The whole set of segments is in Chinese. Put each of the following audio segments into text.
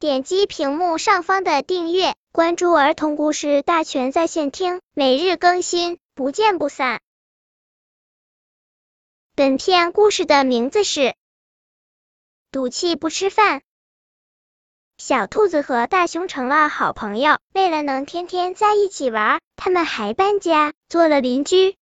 点击屏幕上方的订阅，关注儿童故事大全在线听，每日更新，不见不散。本片故事的名字是《赌气不吃饭》。小兔子和大熊成了好朋友，为了能天天在一起玩，他们还搬家，做了邻居。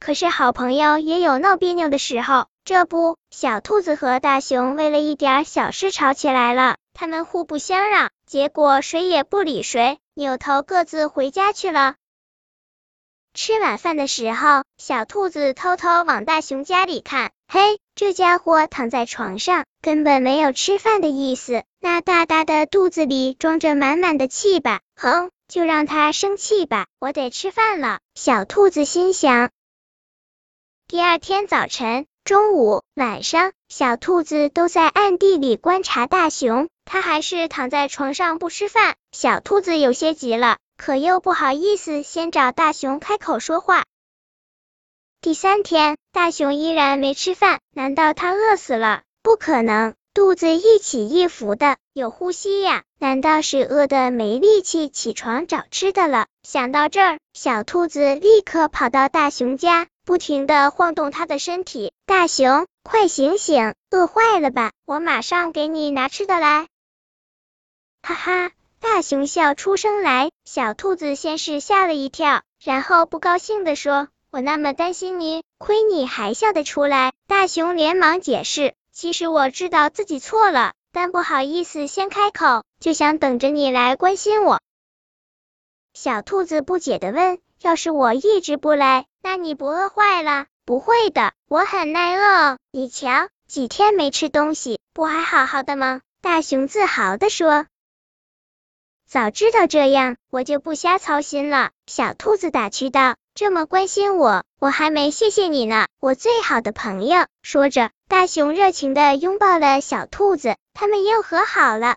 可是好朋友也有闹别扭的时候。这不，小兔子和大熊为了一点小事吵起来了。他们互不相让，结果谁也不理谁，扭头各自回家去了。吃晚饭的时候，小兔子偷偷往大熊家里看，嘿，这家伙躺在床上，根本没有吃饭的意思。那大大的肚子里装着满满的气吧？哼，就让他生气吧，我得吃饭了。小兔子心想。第二天早晨。中午、晚上，小兔子都在暗地里观察大熊，它还是躺在床上不吃饭。小兔子有些急了，可又不好意思先找大熊开口说话。第三天，大熊依然没吃饭，难道它饿死了？不可能，肚子一起一伏的，有呼吸呀，难道是饿的没力气起床找吃的了？想到这儿，小兔子立刻跑到大熊家。不停的晃动它的身体，大熊，快醒醒，饿坏了吧？我马上给你拿吃的来。哈哈，大熊笑出声来，小兔子先是吓了一跳，然后不高兴的说：“我那么担心你，亏你还笑得出来。”大熊连忙解释：“其实我知道自己错了，但不好意思先开口，就想等着你来关心我。”小兔子不解的问：“要是我一直不来？”那你不饿坏了？不会的，我很耐饿。你瞧，几天没吃东西，不还好好的吗？大熊自豪的说。早知道这样，我就不瞎操心了。小兔子打趣道。这么关心我，我还没谢谢你呢，我最好的朋友。说着，大熊热情的拥抱了小兔子，他们又和好了。